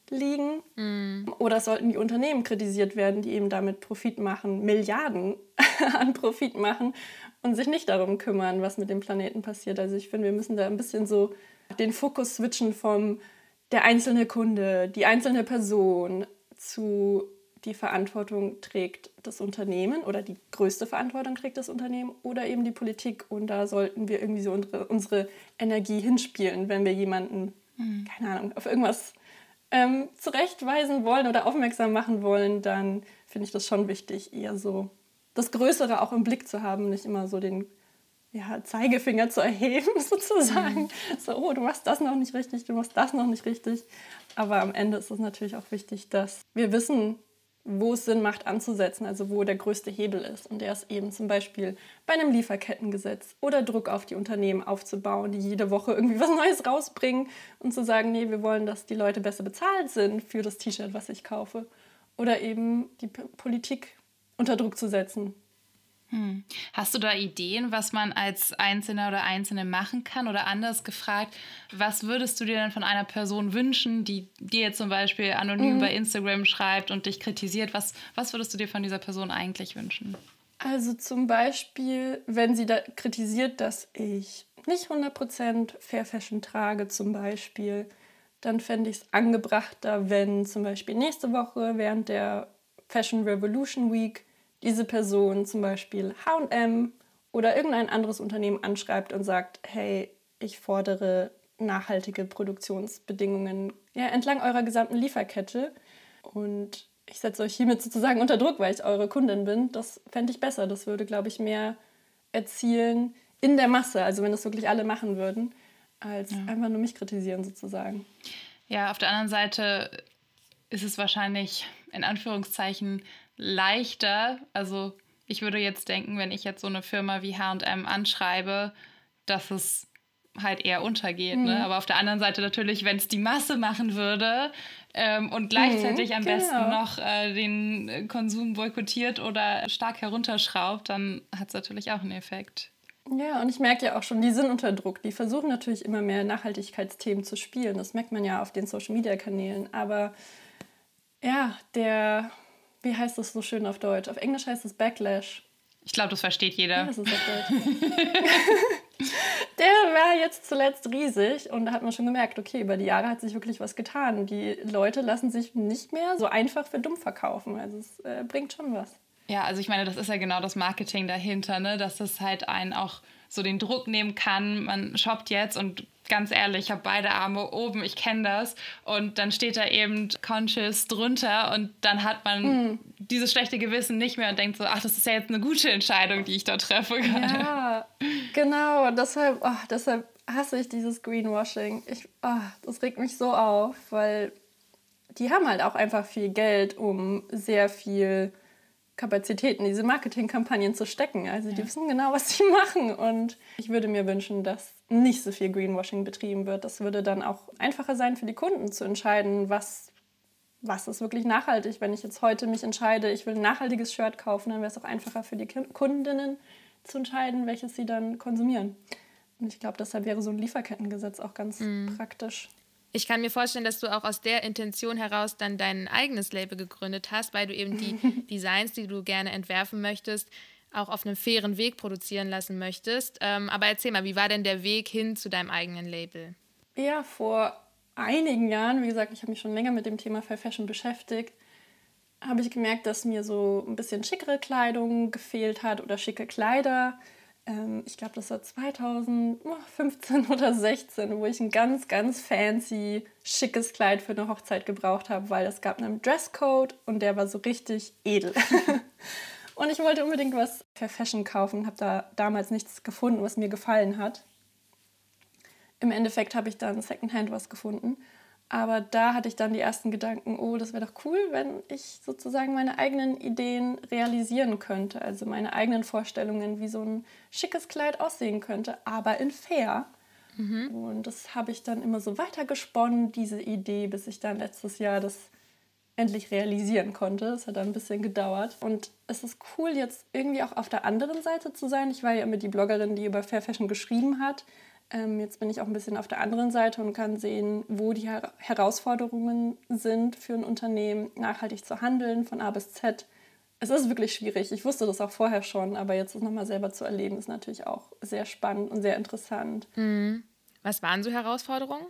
liegen mm. oder sollten die Unternehmen kritisiert werden, die eben damit Profit machen, Milliarden an Profit machen und sich nicht darum kümmern, was mit dem Planeten passiert. Also ich finde, wir müssen da ein bisschen so den Fokus switchen vom der einzelne Kunde, die einzelne Person zu die Verantwortung trägt das Unternehmen oder die größte Verantwortung trägt das Unternehmen oder eben die Politik. Und da sollten wir irgendwie so unsere, unsere Energie hinspielen, wenn wir jemanden, mhm. keine Ahnung, auf irgendwas ähm, zurechtweisen wollen oder aufmerksam machen wollen, dann finde ich das schon wichtig, eher so das Größere auch im Blick zu haben, nicht immer so den ja, Zeigefinger zu erheben, sozusagen. Mhm. So, oh, du machst das noch nicht richtig, du machst das noch nicht richtig. Aber am Ende ist es natürlich auch wichtig, dass wir wissen, wo es Sinn macht anzusetzen, also wo der größte Hebel ist. Und der ist eben zum Beispiel bei einem Lieferkettengesetz oder Druck auf die Unternehmen aufzubauen, die jede Woche irgendwie was Neues rausbringen und zu sagen, nee, wir wollen, dass die Leute besser bezahlt sind für das T-Shirt, was ich kaufe. Oder eben die Politik unter Druck zu setzen, hm. Hast du da Ideen, was man als Einzelner oder Einzelne machen kann? Oder anders gefragt, was würdest du dir denn von einer Person wünschen, die dir zum Beispiel anonym mhm. bei Instagram schreibt und dich kritisiert? Was, was würdest du dir von dieser Person eigentlich wünschen? Also zum Beispiel, wenn sie da kritisiert, dass ich nicht 100% Fair Fashion trage zum Beispiel, dann fände ich es angebrachter, wenn zum Beispiel nächste Woche während der Fashion Revolution Week diese Person zum Beispiel HM oder irgendein anderes Unternehmen anschreibt und sagt, hey, ich fordere nachhaltige Produktionsbedingungen ja, entlang eurer gesamten Lieferkette und ich setze euch hiermit sozusagen unter Druck, weil ich eure Kundin bin. Das fände ich besser. Das würde, glaube ich, mehr erzielen in der Masse, also wenn das wirklich alle machen würden, als ja. einfach nur mich kritisieren sozusagen. Ja, auf der anderen Seite ist es wahrscheinlich in Anführungszeichen leichter. Also ich würde jetzt denken, wenn ich jetzt so eine Firma wie HM anschreibe, dass es halt eher untergeht. Ne? Mhm. Ne? Aber auf der anderen Seite natürlich, wenn es die Masse machen würde ähm, und gleichzeitig mhm, am genau. besten noch äh, den Konsum boykottiert oder stark herunterschraubt, dann hat es natürlich auch einen Effekt. Ja, und ich merke ja auch schon, die sind unter Druck. Die versuchen natürlich immer mehr Nachhaltigkeitsthemen zu spielen. Das merkt man ja auf den Social-Media-Kanälen. Aber ja, der wie heißt das so schön auf Deutsch? Auf Englisch heißt es Backlash. Ich glaube, das versteht jeder. Ja, das ist auf Deutsch. der war jetzt zuletzt riesig und da hat man schon gemerkt, okay, über die Jahre hat sich wirklich was getan. Die Leute lassen sich nicht mehr so einfach für dumm verkaufen. Also es äh, bringt schon was. Ja, also ich meine, das ist ja genau das Marketing dahinter, ne? dass das halt einen auch so den Druck nehmen kann. Man shoppt jetzt und ganz ehrlich, ich habe beide Arme oben, ich kenne das. Und dann steht da eben Conscious drunter und dann hat man mhm. dieses schlechte Gewissen nicht mehr und denkt so, ach, das ist ja jetzt eine gute Entscheidung, die ich da treffe. Gerade. Ja, genau. Deshalb, oh, deshalb hasse ich dieses Greenwashing. Ich, oh, das regt mich so auf, weil die haben halt auch einfach viel Geld, um sehr viel Kapazitäten, diese Marketingkampagnen zu stecken. Also die ja. wissen genau, was sie machen. Und ich würde mir wünschen, dass nicht so viel Greenwashing betrieben wird. Das würde dann auch einfacher sein für die Kunden zu entscheiden, was, was ist wirklich nachhaltig. Wenn ich jetzt heute mich entscheide, ich will ein nachhaltiges Shirt kaufen, dann wäre es auch einfacher für die Kundinnen zu entscheiden, welches sie dann konsumieren. Und ich glaube, deshalb wäre so ein Lieferkettengesetz auch ganz mhm. praktisch. Ich kann mir vorstellen, dass du auch aus der Intention heraus dann dein eigenes Label gegründet hast, weil du eben die Designs, die du gerne entwerfen möchtest, auch auf einem fairen Weg produzieren lassen möchtest. Ähm, aber erzähl mal, wie war denn der Weg hin zu deinem eigenen Label? Ja, vor einigen Jahren, wie gesagt, ich habe mich schon länger mit dem Thema Fair Fashion beschäftigt, habe ich gemerkt, dass mir so ein bisschen schickere Kleidung gefehlt hat oder schicke Kleider. Ähm, ich glaube, das war 2015 oder 16, wo ich ein ganz, ganz fancy, schickes Kleid für eine Hochzeit gebraucht habe, weil es gab einen Dresscode und der war so richtig edel. und ich wollte unbedingt was für Fashion kaufen, habe da damals nichts gefunden, was mir gefallen hat. Im Endeffekt habe ich dann Secondhand was gefunden aber da hatte ich dann die ersten Gedanken, oh, das wäre doch cool, wenn ich sozusagen meine eigenen Ideen realisieren könnte. Also meine eigenen Vorstellungen, wie so ein schickes Kleid aussehen könnte, aber in fair. Mhm. Und das habe ich dann immer so weitergesponnen, diese Idee, bis ich dann letztes Jahr das endlich realisieren konnte. Es hat dann ein bisschen gedauert. Und es ist cool, jetzt irgendwie auch auf der anderen Seite zu sein. Ich war ja immer die Bloggerin, die über Fair Fashion geschrieben hat. Ähm, jetzt bin ich auch ein bisschen auf der anderen Seite und kann sehen, wo die Her Herausforderungen sind für ein Unternehmen, nachhaltig zu handeln, von A bis Z. Es ist wirklich schwierig. Ich wusste das auch vorher schon, aber jetzt es nochmal selber zu erleben, ist natürlich auch sehr spannend und sehr interessant. Mhm. Was waren so Herausforderungen?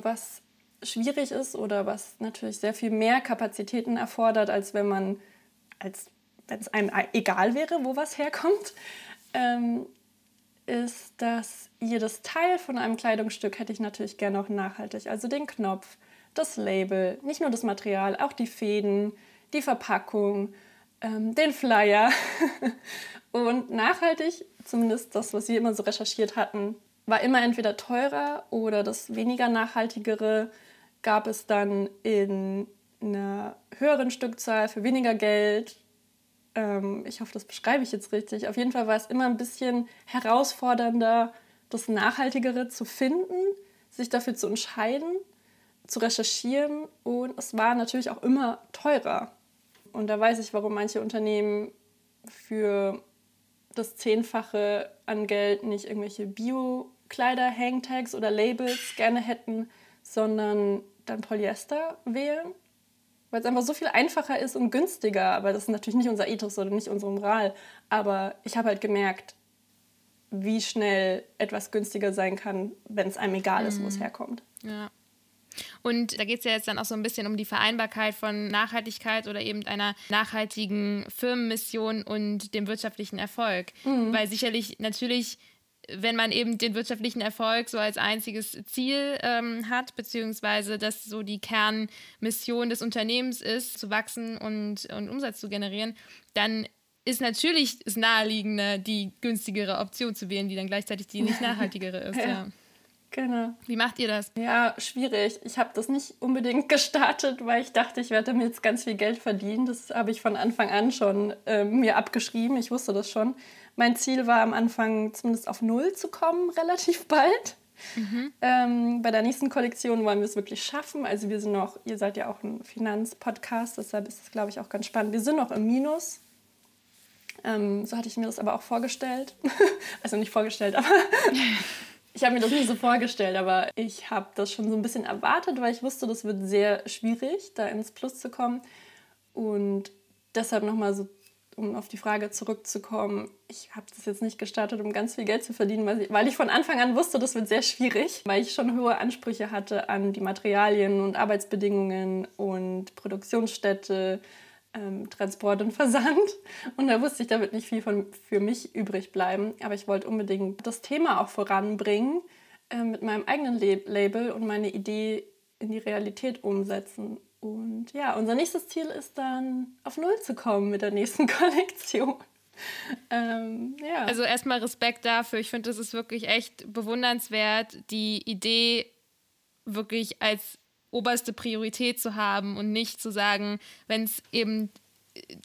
Was schwierig ist oder was natürlich sehr viel mehr Kapazitäten erfordert, als wenn man, als wenn es einem egal wäre, wo was herkommt, ähm, ist, dass jedes Teil von einem Kleidungsstück hätte ich natürlich gerne auch nachhaltig. Also den Knopf, das Label, nicht nur das Material, auch die Fäden, die Verpackung, ähm, den Flyer. und nachhaltig, zumindest das, was wir immer so recherchiert hatten, war immer entweder teurer oder das weniger nachhaltigere gab es dann in einer höheren Stückzahl für weniger Geld ähm, ich hoffe, das beschreibe ich jetzt richtig. Auf jeden Fall war es immer ein bisschen herausfordernder, das Nachhaltigere zu finden, sich dafür zu entscheiden, zu recherchieren und es war natürlich auch immer teurer. Und da weiß ich, warum manche Unternehmen für das Zehnfache an Geld nicht irgendwelche Bio-Kleider, Hangtags oder Labels gerne hätten, sondern dann Polyester wählen weil es einfach so viel einfacher ist und günstiger. Aber das ist natürlich nicht unser Ethos oder nicht unsere Moral. Aber ich habe halt gemerkt, wie schnell etwas günstiger sein kann, wenn es einem egal ist, wo es mhm. herkommt. Ja. Und da geht es ja jetzt dann auch so ein bisschen um die Vereinbarkeit von Nachhaltigkeit oder eben einer nachhaltigen Firmenmission und dem wirtschaftlichen Erfolg. Mhm. Weil sicherlich natürlich wenn man eben den wirtschaftlichen Erfolg so als einziges Ziel ähm, hat, beziehungsweise dass so die Kernmission des Unternehmens ist, zu wachsen und, und Umsatz zu generieren, dann ist natürlich das Naheliegende, die günstigere Option zu wählen, die dann gleichzeitig die nicht nachhaltigere ist. ja. ja. Genau. Wie macht ihr das? Ja, schwierig. Ich habe das nicht unbedingt gestartet, weil ich dachte, ich werde damit jetzt ganz viel Geld verdienen. Das habe ich von Anfang an schon äh, mir abgeschrieben. Ich wusste das schon. Mein Ziel war am Anfang zumindest auf Null zu kommen, relativ bald. Mhm. Ähm, bei der nächsten Kollektion wollen wir es wirklich schaffen. Also wir sind noch, ihr seid ja auch ein Finanzpodcast, deshalb ist es, glaube ich, auch ganz spannend. Wir sind noch im Minus. Ähm, so hatte ich mir das aber auch vorgestellt. also nicht vorgestellt, aber ich habe mir das nicht so vorgestellt, aber ich habe das schon so ein bisschen erwartet, weil ich wusste, das wird sehr schwierig, da ins Plus zu kommen. Und deshalb nochmal so um auf die Frage zurückzukommen, ich habe das jetzt nicht gestartet, um ganz viel Geld zu verdienen, weil ich, weil ich von Anfang an wusste, das wird sehr schwierig, weil ich schon hohe Ansprüche hatte an die Materialien und Arbeitsbedingungen und Produktionsstätte, ähm, Transport und Versand. Und da wusste ich, da wird nicht viel von, für mich übrig bleiben. Aber ich wollte unbedingt das Thema auch voranbringen äh, mit meinem eigenen Label und meine Idee in die Realität umsetzen. Und ja, unser nächstes Ziel ist dann auf Null zu kommen mit der nächsten Kollektion. Ähm, ja. Also erstmal Respekt dafür. Ich finde, das ist wirklich echt bewundernswert, die Idee wirklich als oberste Priorität zu haben und nicht zu sagen, wenn es eben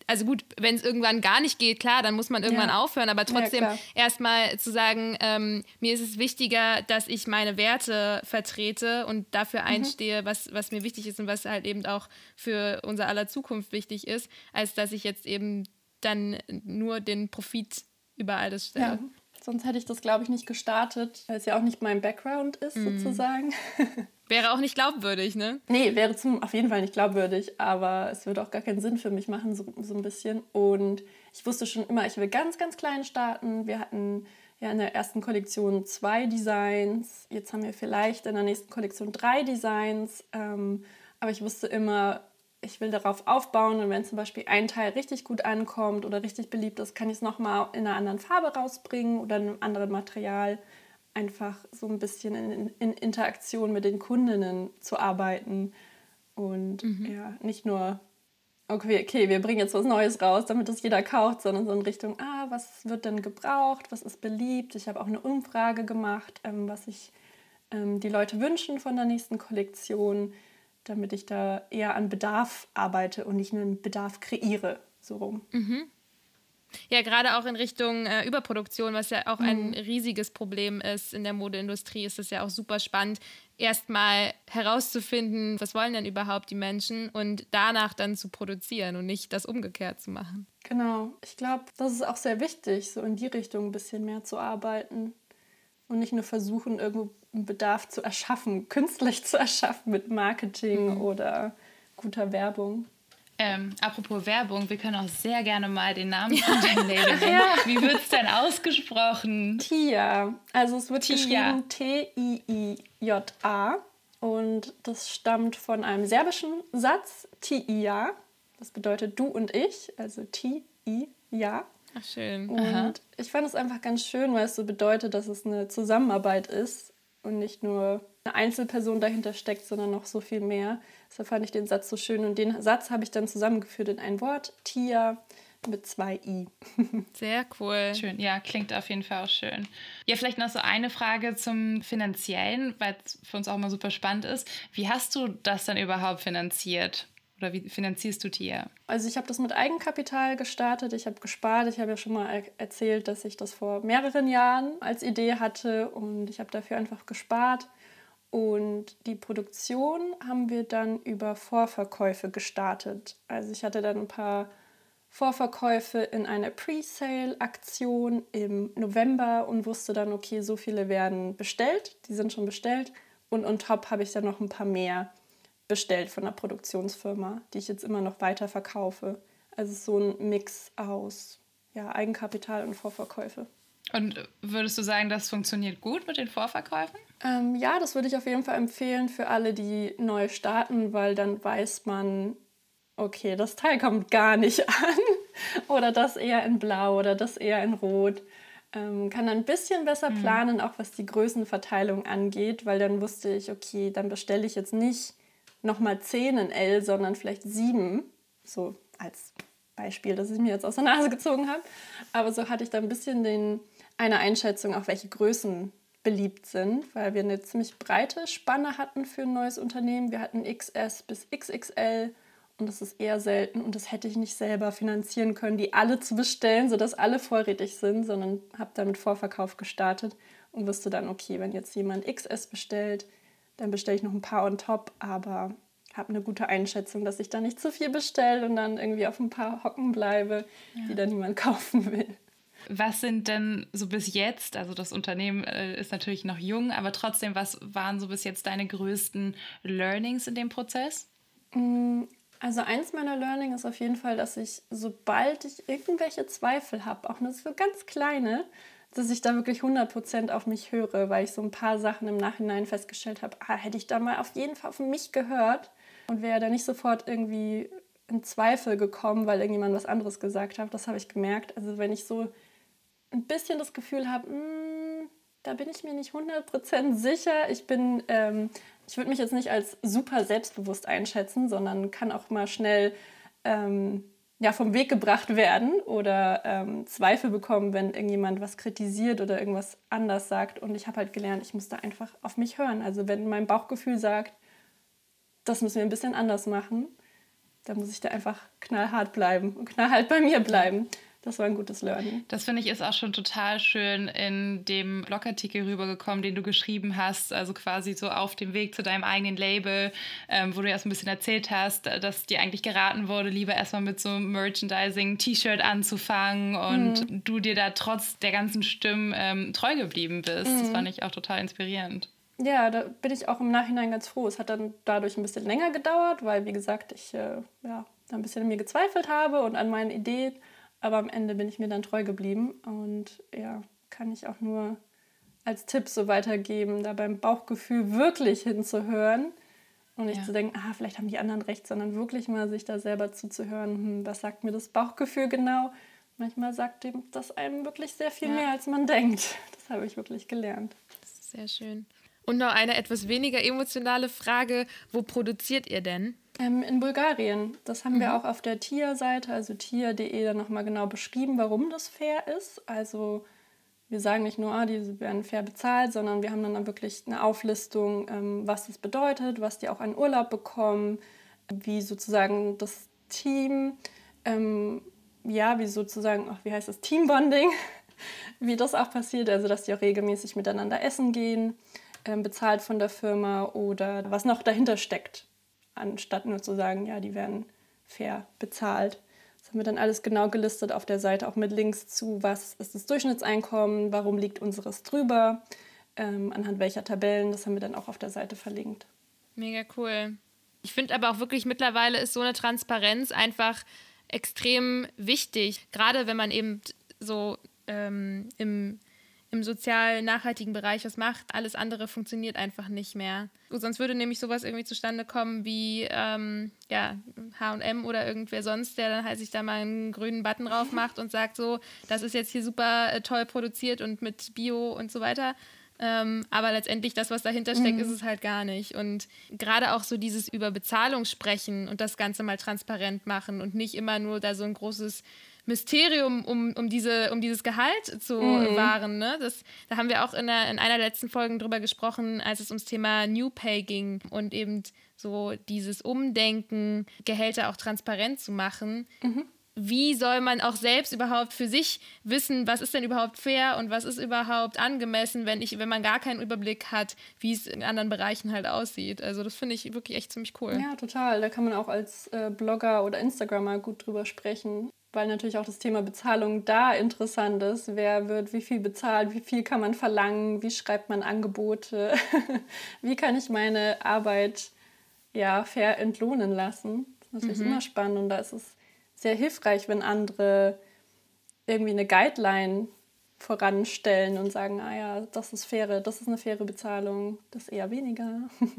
also gut, wenn es irgendwann gar nicht geht, klar, dann muss man irgendwann ja. aufhören, aber trotzdem ja, erstmal zu sagen, ähm, mir ist es wichtiger, dass ich meine Werte vertrete und dafür mhm. einstehe, was, was mir wichtig ist und was halt eben auch für unser aller Zukunft wichtig ist, als dass ich jetzt eben dann nur den Profit über alles stelle. Ja, Sonst hätte ich das, glaube ich, nicht gestartet, weil es ja auch nicht mein Background ist, mhm. sozusagen. Wäre auch nicht glaubwürdig, ne? Nee, wäre zum, auf jeden Fall nicht glaubwürdig, aber es würde auch gar keinen Sinn für mich machen, so, so ein bisschen. Und ich wusste schon immer, ich will ganz, ganz klein starten. Wir hatten ja in der ersten Kollektion zwei Designs. Jetzt haben wir vielleicht in der nächsten Kollektion drei Designs. Ähm, aber ich wusste immer, ich will darauf aufbauen und wenn zum Beispiel ein Teil richtig gut ankommt oder richtig beliebt ist, kann ich es nochmal in einer anderen Farbe rausbringen oder in einem anderen Material. Einfach so ein bisschen in, in Interaktion mit den Kundinnen zu arbeiten und mhm. ja, nicht nur, okay, okay, wir bringen jetzt was Neues raus, damit das jeder kauft, sondern so in Richtung, ah, was wird denn gebraucht, was ist beliebt. Ich habe auch eine Umfrage gemacht, ähm, was sich ähm, die Leute wünschen von der nächsten Kollektion damit ich da eher an Bedarf arbeite und nicht einen Bedarf kreiere, so rum. Mhm. Ja, gerade auch in Richtung äh, Überproduktion, was ja auch mhm. ein riesiges Problem ist in der Modeindustrie, ist es ja auch super spannend, erstmal herauszufinden, was wollen denn überhaupt die Menschen und danach dann zu produzieren und nicht das umgekehrt zu machen. Genau, ich glaube, das ist auch sehr wichtig, so in die Richtung ein bisschen mehr zu arbeiten und nicht nur versuchen, irgendwo einen Bedarf zu erschaffen, künstlich zu erschaffen mit Marketing mhm. oder guter Werbung. Ähm, apropos Werbung, wir können auch sehr gerne mal den Namen von deinem Label nennen. ja. Wie wird es denn ausgesprochen? Tia. Also es wird Tia. geschrieben T-I-I-J-A. Und das stammt von einem serbischen Satz, Ti-Ja. Das bedeutet du und ich, also Ti-I-Ja. Ach, schön. Und Aha. ich fand es einfach ganz schön, weil es so bedeutet, dass es eine Zusammenarbeit ist und nicht nur eine Einzelperson dahinter steckt, sondern noch so viel mehr. Deshalb fand ich den Satz so schön und den Satz habe ich dann zusammengeführt in ein Wort, Tia mit zwei I. Sehr cool. Schön, ja, klingt auf jeden Fall auch schön. Ja, vielleicht noch so eine Frage zum Finanziellen, weil es für uns auch immer super spannend ist. Wie hast du das dann überhaupt finanziert? Oder wie finanzierst du Tia? Also ich habe das mit Eigenkapital gestartet. Ich habe gespart. Ich habe ja schon mal erzählt, dass ich das vor mehreren Jahren als Idee hatte und ich habe dafür einfach gespart. Und die Produktion haben wir dann über Vorverkäufe gestartet. Also ich hatte dann ein paar Vorverkäufe in einer Pre-Sale-Aktion im November und wusste dann, okay, so viele werden bestellt, die sind schon bestellt. Und on top habe ich dann noch ein paar mehr bestellt von einer Produktionsfirma, die ich jetzt immer noch weiter verkaufe. Also so ein Mix aus ja, Eigenkapital und Vorverkäufe. Und würdest du sagen, das funktioniert gut mit den Vorverkäufen? Ähm, ja, das würde ich auf jeden Fall empfehlen für alle, die neu starten, weil dann weiß man, okay, das Teil kommt gar nicht an oder das eher in Blau oder das eher in Rot. Ähm, kann dann ein bisschen besser mhm. planen, auch was die Größenverteilung angeht, weil dann wusste ich, okay, dann bestelle ich jetzt nicht nochmal 10 in L, sondern vielleicht 7. So als Beispiel, das ich mir jetzt aus der Nase gezogen habe. Aber so hatte ich da ein bisschen den, eine Einschätzung, auch welche Größen beliebt sind, weil wir eine ziemlich breite Spanne hatten für ein neues Unternehmen. Wir hatten XS bis XXL und das ist eher selten und das hätte ich nicht selber finanzieren können, die alle zu bestellen, sodass alle vorrätig sind, sondern habe damit Vorverkauf gestartet und wusste dann, okay, wenn jetzt jemand XS bestellt, dann bestelle ich noch ein paar on top, aber habe eine gute Einschätzung, dass ich da nicht zu viel bestelle und dann irgendwie auf ein paar Hocken bleibe, ja. die dann niemand kaufen will. Was sind denn so bis jetzt, also das Unternehmen äh, ist natürlich noch jung, aber trotzdem, was waren so bis jetzt deine größten Learnings in dem Prozess? Mm, also eins meiner Learning ist auf jeden Fall, dass ich, sobald ich irgendwelche Zweifel habe, auch nur so ganz kleine, dass ich da wirklich 100% auf mich höre, weil ich so ein paar Sachen im Nachhinein festgestellt habe, ah, hätte ich da mal auf jeden Fall auf mich gehört und wäre da nicht sofort irgendwie in Zweifel gekommen, weil irgendjemand was anderes gesagt hat. Das habe ich gemerkt. Also wenn ich so ein bisschen das Gefühl habe, hm, da bin ich mir nicht 100% sicher. Ich bin, ähm, ich würde mich jetzt nicht als super selbstbewusst einschätzen, sondern kann auch mal schnell ähm, ja, vom Weg gebracht werden oder ähm, Zweifel bekommen, wenn irgendjemand was kritisiert oder irgendwas anders sagt. Und ich habe halt gelernt, ich muss da einfach auf mich hören. Also wenn mein Bauchgefühl sagt, das müssen wir ein bisschen anders machen, dann muss ich da einfach knallhart bleiben und knallhart bei mir bleiben. Das war ein gutes Learning. Das finde ich ist auch schon total schön in dem Blogartikel rübergekommen, den du geschrieben hast, also quasi so auf dem Weg zu deinem eigenen Label, ähm, wo du erst ein bisschen erzählt hast, dass dir eigentlich geraten wurde, lieber erstmal mit so einem Merchandising-T-Shirt anzufangen und mhm. du dir da trotz der ganzen Stimmen ähm, treu geblieben bist. Mhm. Das fand ich auch total inspirierend. Ja, da bin ich auch im Nachhinein ganz froh. Es hat dann dadurch ein bisschen länger gedauert, weil, wie gesagt, ich äh, ja, ein bisschen an mir gezweifelt habe und an meinen Ideen. Aber am Ende bin ich mir dann treu geblieben und ja, kann ich auch nur als Tipp so weitergeben, da beim Bauchgefühl wirklich hinzuhören und nicht ja. zu denken, ah, vielleicht haben die anderen recht, sondern wirklich mal sich da selber zuzuhören, hm, was sagt mir das Bauchgefühl genau? Manchmal sagt dem das einem wirklich sehr viel ja. mehr, als man denkt. Das habe ich wirklich gelernt. sehr schön. Und noch eine etwas weniger emotionale Frage: Wo produziert ihr denn? Ähm, in Bulgarien. Das haben mhm. wir auch auf der TIA-Seite, also TIA.de, dann nochmal genau beschrieben, warum das fair ist. Also wir sagen nicht nur, ah, die werden fair bezahlt, sondern wir haben dann wirklich eine Auflistung, ähm, was das bedeutet, was die auch an Urlaub bekommen, wie sozusagen das Team, ähm, ja, wie sozusagen, ach, wie heißt das, Teambonding, wie das auch passiert, also dass die auch regelmäßig miteinander essen gehen, ähm, bezahlt von der Firma oder was noch dahinter steckt anstatt nur zu sagen, ja, die werden fair bezahlt. Das haben wir dann alles genau gelistet auf der Seite, auch mit Links zu, was ist das Durchschnittseinkommen, warum liegt unseres drüber, ähm, anhand welcher Tabellen. Das haben wir dann auch auf der Seite verlinkt. Mega cool. Ich finde aber auch wirklich, mittlerweile ist so eine Transparenz einfach extrem wichtig, gerade wenn man eben so ähm, im im sozial nachhaltigen Bereich was macht. Alles andere funktioniert einfach nicht mehr. Sonst würde nämlich sowas irgendwie zustande kommen wie ähm, ja, HM oder irgendwer sonst, der dann halt sich da mal einen grünen Button drauf macht und sagt so, das ist jetzt hier super äh, toll produziert und mit Bio und so weiter. Ähm, aber letztendlich das, was dahinter steckt, mhm. ist es halt gar nicht. Und gerade auch so dieses über Bezahlung sprechen und das Ganze mal transparent machen und nicht immer nur da so ein großes Mysterium um, um, diese, um dieses Gehalt zu mhm. wahren. Ne? Das, da haben wir auch in, der, in einer der letzten Folgen drüber gesprochen, als es ums Thema New Pay ging und eben so dieses Umdenken, Gehälter auch transparent zu machen. Mhm. Wie soll man auch selbst überhaupt für sich wissen, was ist denn überhaupt fair und was ist überhaupt angemessen, wenn, ich, wenn man gar keinen Überblick hat, wie es in anderen Bereichen halt aussieht? Also das finde ich wirklich echt ziemlich cool. Ja, total. Da kann man auch als äh, Blogger oder Instagrammer gut drüber sprechen weil natürlich auch das Thema Bezahlung da interessant ist. Wer wird wie viel bezahlt, wie viel kann man verlangen, wie schreibt man Angebote, wie kann ich meine Arbeit ja, fair entlohnen lassen. Das ist natürlich mhm. immer spannend und da ist es sehr hilfreich, wenn andere irgendwie eine Guideline voranstellen und sagen, ah ja, das ist faire, das ist eine faire Bezahlung, das eher weniger.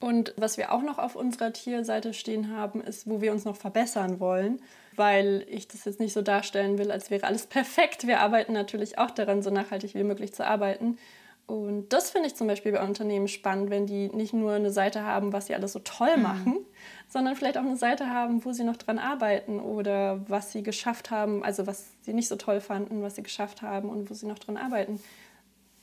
Und was wir auch noch auf unserer Tierseite stehen haben, ist, wo wir uns noch verbessern wollen weil ich das jetzt nicht so darstellen will, als wäre alles perfekt. Wir arbeiten natürlich auch daran, so nachhaltig wie möglich zu arbeiten. Und das finde ich zum Beispiel bei Unternehmen spannend, wenn die nicht nur eine Seite haben, was sie alles so toll mhm. machen, mhm. sondern vielleicht auch eine Seite haben, wo sie noch dran arbeiten oder was sie geschafft haben, also was sie nicht so toll fanden, was sie geschafft haben und wo sie noch dran arbeiten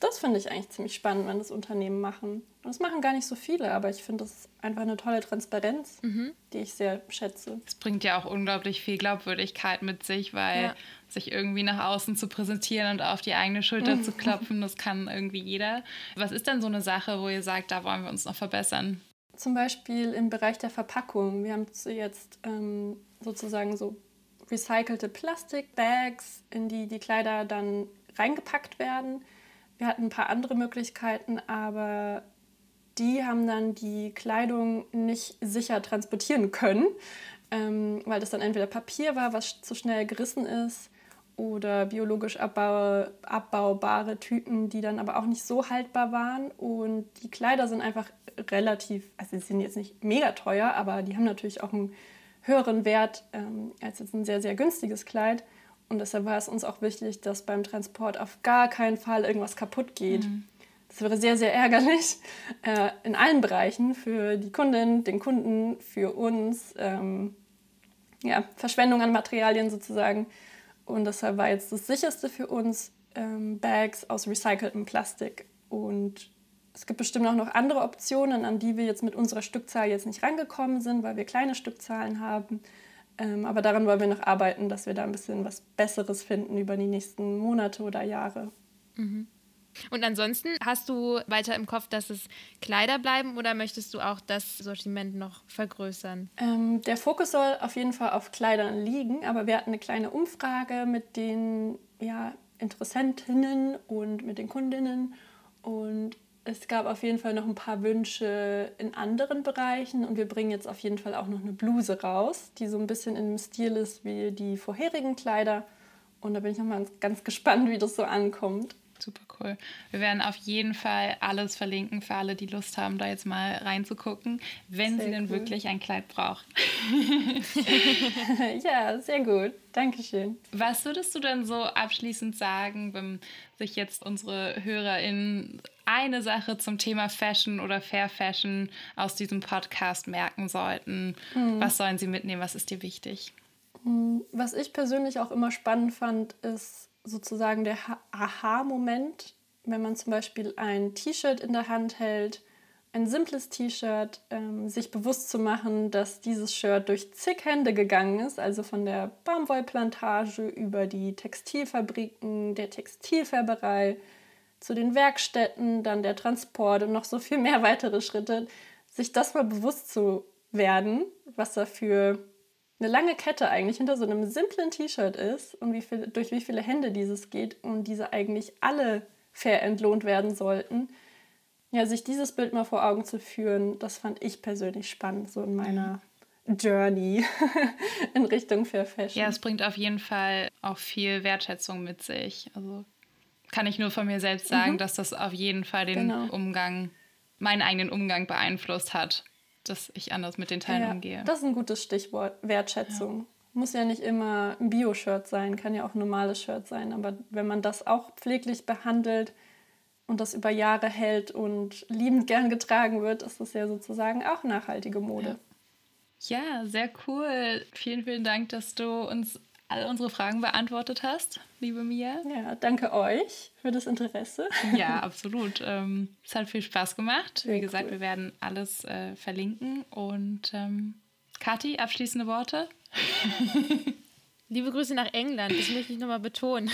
das finde ich eigentlich ziemlich spannend, wenn das Unternehmen machen. Und das machen gar nicht so viele, aber ich finde das einfach eine tolle Transparenz, mhm. die ich sehr schätze. Es bringt ja auch unglaublich viel Glaubwürdigkeit mit sich, weil ja. sich irgendwie nach außen zu präsentieren und auf die eigene Schulter mhm. zu klopfen, das kann irgendwie jeder. Was ist denn so eine Sache, wo ihr sagt, da wollen wir uns noch verbessern? Zum Beispiel im Bereich der Verpackung. Wir haben jetzt ähm, sozusagen so recycelte Plastikbags, in die die Kleider dann reingepackt werden wir hatten ein paar andere Möglichkeiten, aber die haben dann die Kleidung nicht sicher transportieren können, ähm, weil das dann entweder Papier war, was zu schnell gerissen ist, oder biologisch abbau abbaubare Tüten, die dann aber auch nicht so haltbar waren. Und die Kleider sind einfach relativ, also sie sind jetzt nicht mega teuer, aber die haben natürlich auch einen höheren Wert ähm, als jetzt ein sehr, sehr günstiges Kleid. Und deshalb war es uns auch wichtig, dass beim Transport auf gar keinen Fall irgendwas kaputt geht. Mhm. Das wäre sehr, sehr ärgerlich äh, in allen Bereichen für die Kundin, den Kunden, für uns. Ähm, ja, Verschwendung an Materialien sozusagen. Und deshalb war jetzt das sicherste für uns ähm, Bags aus recyceltem Plastik. Und es gibt bestimmt auch noch andere Optionen, an die wir jetzt mit unserer Stückzahl jetzt nicht rangekommen sind, weil wir kleine Stückzahlen haben. Ähm, aber daran wollen wir noch arbeiten, dass wir da ein bisschen was Besseres finden über die nächsten Monate oder Jahre. Mhm. Und ansonsten hast du weiter im Kopf, dass es Kleider bleiben oder möchtest du auch das Sortiment noch vergrößern? Ähm, der Fokus soll auf jeden Fall auf Kleidern liegen, aber wir hatten eine kleine Umfrage mit den ja, Interessentinnen und mit den Kundinnen und es gab auf jeden Fall noch ein paar Wünsche in anderen Bereichen und wir bringen jetzt auf jeden Fall auch noch eine Bluse raus, die so ein bisschen dem Stil ist wie die vorherigen Kleider. Und da bin ich nochmal ganz gespannt, wie das so ankommt. Cool. Wir werden auf jeden Fall alles verlinken für alle, die Lust haben, da jetzt mal reinzugucken, wenn sehr sie denn wirklich ein Kleid brauchen. ja, sehr gut. Dankeschön. Was würdest du denn so abschließend sagen, wenn sich jetzt unsere HörerInnen eine Sache zum Thema Fashion oder Fair Fashion aus diesem Podcast merken sollten? Mhm. Was sollen sie mitnehmen? Was ist dir wichtig? Hm, was ich persönlich auch immer spannend fand, ist sozusagen der Aha-Moment, wenn man zum Beispiel ein T-Shirt in der Hand hält, ein simples T-Shirt, ähm, sich bewusst zu machen, dass dieses Shirt durch zig Hände gegangen ist, also von der Baumwollplantage über die Textilfabriken, der Textilfärberei zu den Werkstätten, dann der Transport und noch so viel mehr weitere Schritte, sich das mal bewusst zu werden, was dafür eine lange Kette eigentlich hinter so einem simplen T-Shirt ist und wie viel, durch wie viele Hände dieses geht und diese eigentlich alle fair entlohnt werden sollten. Ja, sich dieses Bild mal vor Augen zu führen, das fand ich persönlich spannend, so in meiner Journey in Richtung Fair Fashion. Ja, es bringt auf jeden Fall auch viel Wertschätzung mit sich. Also kann ich nur von mir selbst sagen, mhm. dass das auf jeden Fall den genau. Umgang, meinen eigenen Umgang beeinflusst hat dass ich anders mit den Teilen ja, umgehe. Das ist ein gutes Stichwort, Wertschätzung. Ja. Muss ja nicht immer ein Bio-Shirt sein, kann ja auch ein normales Shirt sein. Aber wenn man das auch pfleglich behandelt und das über Jahre hält und liebend gern getragen wird, ist das ja sozusagen auch nachhaltige Mode. Ja. ja, sehr cool. Vielen, vielen Dank, dass du uns alle unsere Fragen beantwortet hast, liebe Mia. Ja, danke euch für das Interesse. Ja, absolut. Ähm, es hat viel Spaß gemacht. Sehr Wie gesagt, cool. wir werden alles äh, verlinken. Und ähm, Kathi, abschließende Worte? Liebe Grüße nach England, das möchte ich nochmal betonen.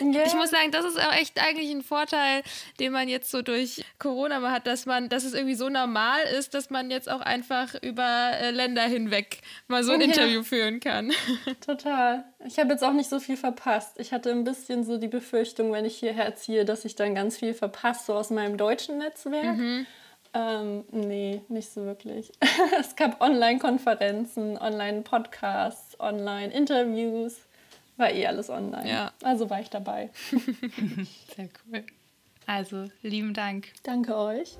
Yeah. Ich muss sagen, das ist auch echt eigentlich ein Vorteil, den man jetzt so durch Corona mal hat, dass man, dass es irgendwie so normal ist, dass man jetzt auch einfach über äh, Länder hinweg mal so ein ja. Interview führen kann. Total. Ich habe jetzt auch nicht so viel verpasst. Ich hatte ein bisschen so die Befürchtung, wenn ich hierher ziehe, dass ich dann ganz viel verpasse, so aus meinem deutschen Netzwerk. Mhm. Ähm, nee, nicht so wirklich. es gab Online-Konferenzen, Online-Podcasts, Online-Interviews. War eh alles online. Ja. Also war ich dabei. Sehr cool. Also, lieben Dank. Danke euch.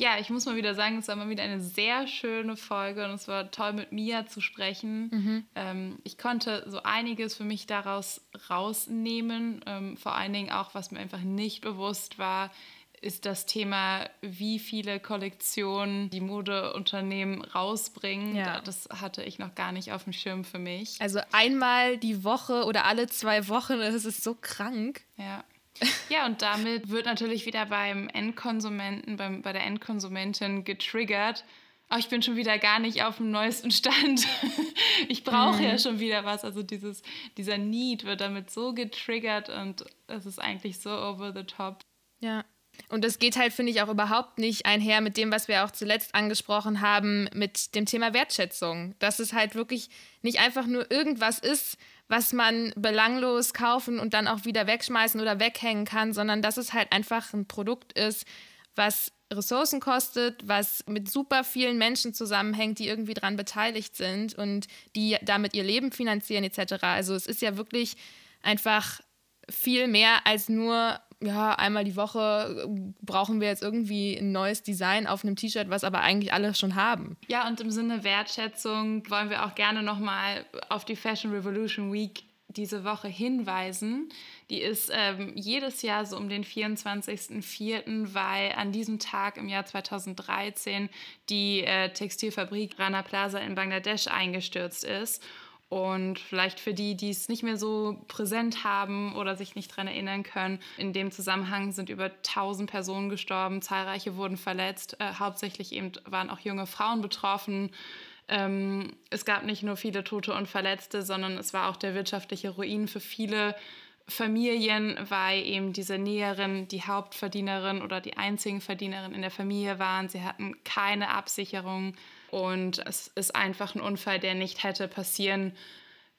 Ja, ich muss mal wieder sagen, es war mal wieder eine sehr schöne Folge und es war toll, mit Mia zu sprechen. Mhm. Ähm, ich konnte so einiges für mich daraus rausnehmen. Ähm, vor allen Dingen auch, was mir einfach nicht bewusst war, ist das Thema, wie viele Kollektionen die Modeunternehmen rausbringen. Ja. Das hatte ich noch gar nicht auf dem Schirm für mich. Also einmal die Woche oder alle zwei Wochen, das ist so krank. Ja. Ja, und damit wird natürlich wieder beim Endkonsumenten, beim, bei der Endkonsumentin getriggert. Oh, ich bin schon wieder gar nicht auf dem neuesten Stand. ich brauche mhm. ja schon wieder was. Also dieses, dieser Need wird damit so getriggert und es ist eigentlich so over the top. Ja. Und das geht halt, finde ich, auch überhaupt nicht einher mit dem, was wir auch zuletzt angesprochen haben, mit dem Thema Wertschätzung. Dass es halt wirklich nicht einfach nur irgendwas ist, was man belanglos kaufen und dann auch wieder wegschmeißen oder weghängen kann, sondern dass es halt einfach ein Produkt ist, was Ressourcen kostet, was mit super vielen Menschen zusammenhängt, die irgendwie daran beteiligt sind und die damit ihr Leben finanzieren etc. Also es ist ja wirklich einfach viel mehr als nur ja, einmal die Woche äh, brauchen wir jetzt irgendwie ein neues Design auf einem T-Shirt, was aber eigentlich alle schon haben. Ja, und im Sinne Wertschätzung wollen wir auch gerne nochmal auf die Fashion Revolution Week diese Woche hinweisen. Die ist ähm, jedes Jahr so um den 24.04., weil an diesem Tag im Jahr 2013 die äh, Textilfabrik Rana Plaza in Bangladesch eingestürzt ist. Und vielleicht für die, die es nicht mehr so präsent haben oder sich nicht daran erinnern können, in dem Zusammenhang sind über 1000 Personen gestorben, zahlreiche wurden verletzt, äh, hauptsächlich eben waren auch junge Frauen betroffen. Ähm, es gab nicht nur viele Tote und Verletzte, sondern es war auch der wirtschaftliche Ruin für viele Familien, weil eben diese Näherin die Hauptverdienerin oder die einzigen Verdienerin in der Familie waren. Sie hatten keine Absicherung und es ist einfach ein Unfall, der nicht hätte passieren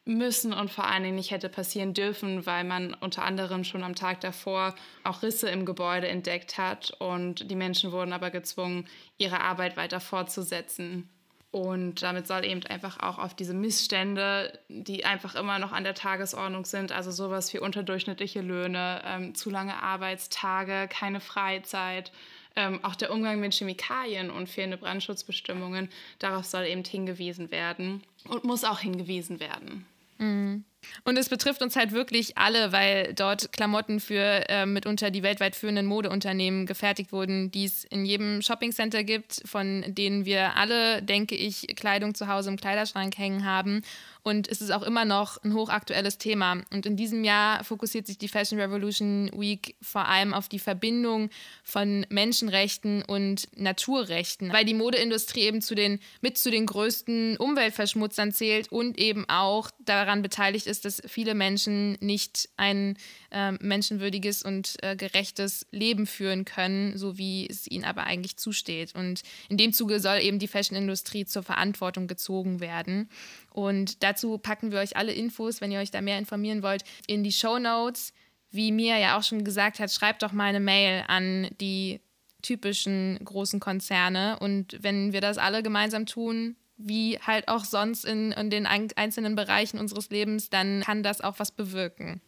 müssen und vor allen Dingen nicht hätte passieren dürfen, weil man unter anderem schon am Tag davor auch Risse im Gebäude entdeckt hat und die Menschen wurden aber gezwungen, ihre Arbeit weiter fortzusetzen. Und damit soll eben einfach auch auf diese Missstände, die einfach immer noch an der Tagesordnung sind, also sowas wie unterdurchschnittliche Löhne, ähm, zu lange Arbeitstage, keine Freizeit, ähm, auch der Umgang mit Chemikalien und fehlende Brandschutzbestimmungen, darauf soll eben hingewiesen werden und muss auch hingewiesen werden. Mhm. Und es betrifft uns halt wirklich alle, weil dort Klamotten für äh, mitunter die weltweit führenden Modeunternehmen gefertigt wurden, die es in jedem Shoppingcenter gibt, von denen wir alle, denke ich, Kleidung zu Hause im Kleiderschrank hängen haben. Und es ist auch immer noch ein hochaktuelles Thema. Und in diesem Jahr fokussiert sich die Fashion Revolution Week vor allem auf die Verbindung von Menschenrechten und Naturrechten, weil die Modeindustrie eben zu den, mit zu den größten Umweltverschmutzern zählt und eben auch daran beteiligt ist, dass viele Menschen nicht ein äh, menschenwürdiges und äh, gerechtes Leben führen können, so wie es ihnen aber eigentlich zusteht. Und in dem Zuge soll eben die Fashionindustrie zur Verantwortung gezogen werden. Und dazu packen wir euch alle Infos, wenn ihr euch da mehr informieren wollt, in die Show Notes. Wie Mia ja auch schon gesagt hat, schreibt doch mal eine Mail an die typischen großen Konzerne. Und wenn wir das alle gemeinsam tun, wie halt auch sonst in, in den einzelnen Bereichen unseres Lebens, dann kann das auch was bewirken.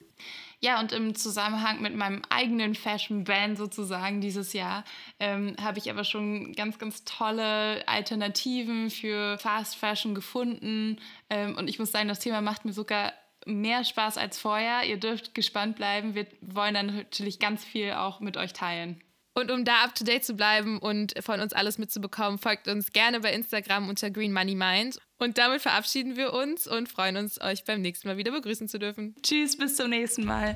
Ja, und im Zusammenhang mit meinem eigenen Fashion Band sozusagen dieses Jahr ähm, habe ich aber schon ganz, ganz tolle Alternativen für Fast Fashion gefunden. Ähm, und ich muss sagen, das Thema macht mir sogar mehr Spaß als vorher. Ihr dürft gespannt bleiben. Wir wollen dann natürlich ganz viel auch mit euch teilen. Und um da up to date zu bleiben und von uns alles mitzubekommen, folgt uns gerne bei Instagram unter Green Money Mind. Und damit verabschieden wir uns und freuen uns, euch beim nächsten Mal wieder begrüßen zu dürfen. Tschüss, bis zum nächsten Mal.